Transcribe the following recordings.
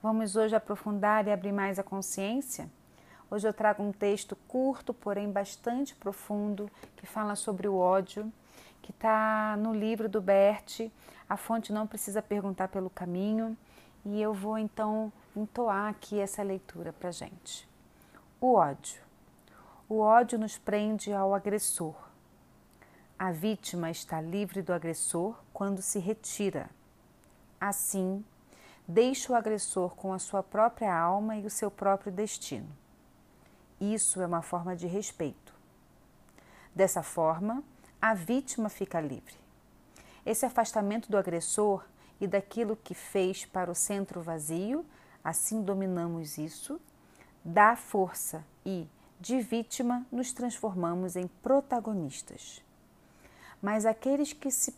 Vamos hoje aprofundar e abrir mais a consciência? Hoje eu trago um texto curto, porém bastante profundo, que fala sobre o ódio, que está no livro do Bert. A fonte não precisa perguntar pelo caminho, e eu vou então entoar aqui essa leitura para gente. O ódio. O ódio nos prende ao agressor. A vítima está livre do agressor quando se retira. Assim, deixa o agressor com a sua própria alma e o seu próprio destino. Isso é uma forma de respeito. Dessa forma, a vítima fica livre. Esse afastamento do agressor e daquilo que fez para o centro vazio, assim dominamos isso, dá força e, de vítima, nos transformamos em protagonistas. Mas aqueles que se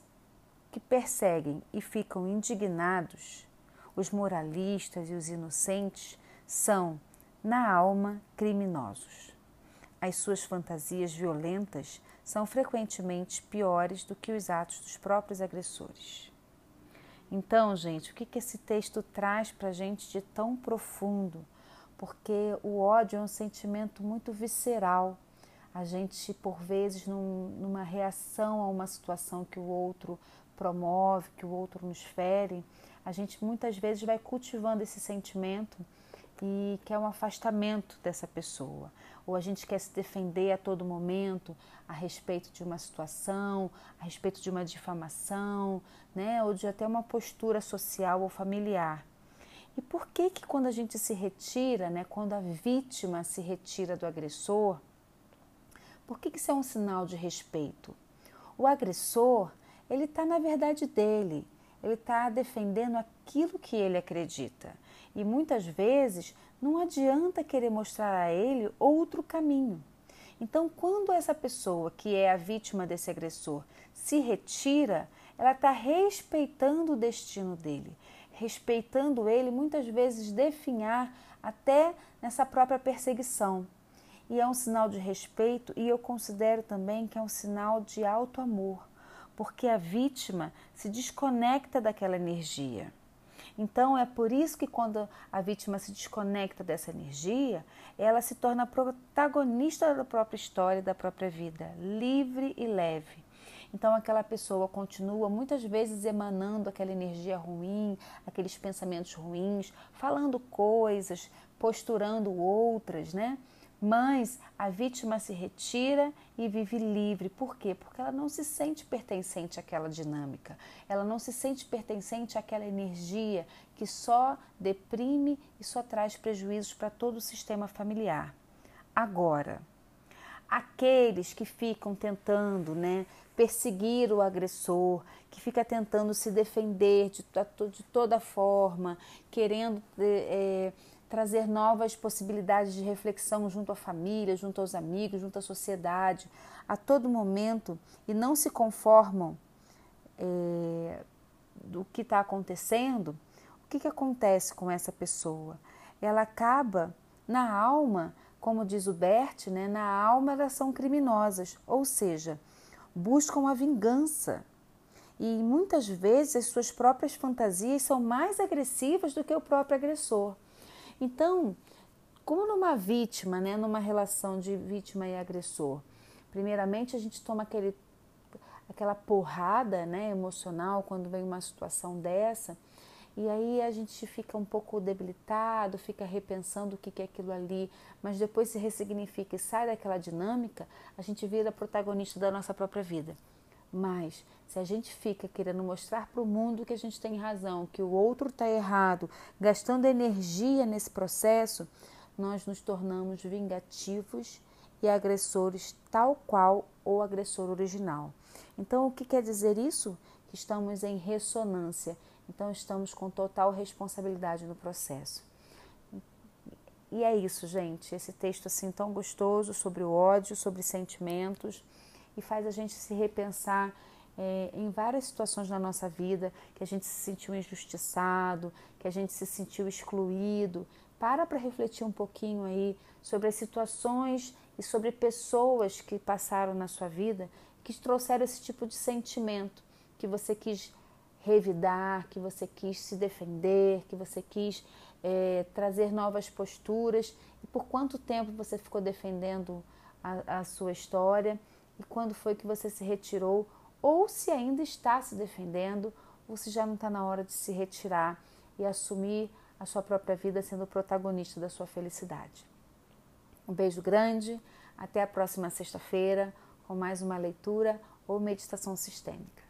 que perseguem e ficam indignados os moralistas e os inocentes são, na alma, criminosos. As suas fantasias violentas são frequentemente piores do que os atos dos próprios agressores. Então, gente, o que, esse texto traz para a gente de tão profundo? Porque o ódio é um sentimento muito visceral. A gente, por vezes, num, numa reação a uma situação que o outro promove, que o outro nos fere, a gente muitas vezes vai cultivando esse sentimento e quer um afastamento dessa pessoa. Ou a gente quer se defender a todo momento a respeito de uma situação, a respeito de uma difamação, né? ou de até uma postura social ou familiar. E por que que quando a gente se retira, né, quando a vítima se retira do agressor, por que que isso é um sinal de respeito? O agressor, ele está na verdade dele, ele está defendendo aquilo que ele acredita. E muitas vezes não adianta querer mostrar a ele outro caminho. Então, quando essa pessoa que é a vítima desse agressor se retira, ela está respeitando o destino dele, respeitando ele, muitas vezes definhar até nessa própria perseguição. E é um sinal de respeito, e eu considero também que é um sinal de alto amor porque a vítima se desconecta daquela energia. Então é por isso que quando a vítima se desconecta dessa energia, ela se torna protagonista da própria história, da própria vida, livre e leve. Então aquela pessoa continua muitas vezes emanando aquela energia ruim, aqueles pensamentos ruins, falando coisas, posturando outras, né? Mas a vítima se retira e vive livre. Por quê? Porque ela não se sente pertencente àquela dinâmica, ela não se sente pertencente àquela energia que só deprime e só traz prejuízos para todo o sistema familiar. Agora, aqueles que ficam tentando, né, perseguir o agressor, que fica tentando se defender de, de toda forma, querendo é, trazer novas possibilidades de reflexão junto à família, junto aos amigos, junto à sociedade, a todo momento e não se conformam é, do que está acontecendo, o que, que acontece com essa pessoa? Ela acaba na alma, como diz o Bert, né, na alma elas são criminosas, ou seja, buscam a vingança. E muitas vezes as suas próprias fantasias são mais agressivas do que o próprio agressor. Então, como numa vítima, né, numa relação de vítima e agressor, primeiramente a gente toma aquele, aquela porrada né, emocional quando vem uma situação dessa, e aí a gente fica um pouco debilitado, fica repensando o que é aquilo ali, mas depois se ressignifica e sai daquela dinâmica, a gente vira protagonista da nossa própria vida. Mas se a gente fica querendo mostrar para o mundo que a gente tem razão, que o outro está errado, gastando energia nesse processo, nós nos tornamos vingativos e agressores tal qual o agressor original. Então, o que quer dizer isso? Que estamos em ressonância, então estamos com total responsabilidade no processo. E é isso, gente. Esse texto assim tão gostoso sobre o ódio, sobre sentimentos e faz a gente se repensar é, em várias situações na nossa vida que a gente se sentiu injustiçado, que a gente se sentiu excluído. Para para refletir um pouquinho aí sobre as situações e sobre pessoas que passaram na sua vida que trouxeram esse tipo de sentimento que você quis revidar, que você quis se defender, que você quis é, trazer novas posturas e por quanto tempo você ficou defendendo a, a sua história e quando foi que você se retirou ou se ainda está se defendendo ou se já não está na hora de se retirar e assumir a sua própria vida sendo o protagonista da sua felicidade. Um beijo grande, até a próxima sexta-feira com mais uma leitura ou meditação sistêmica.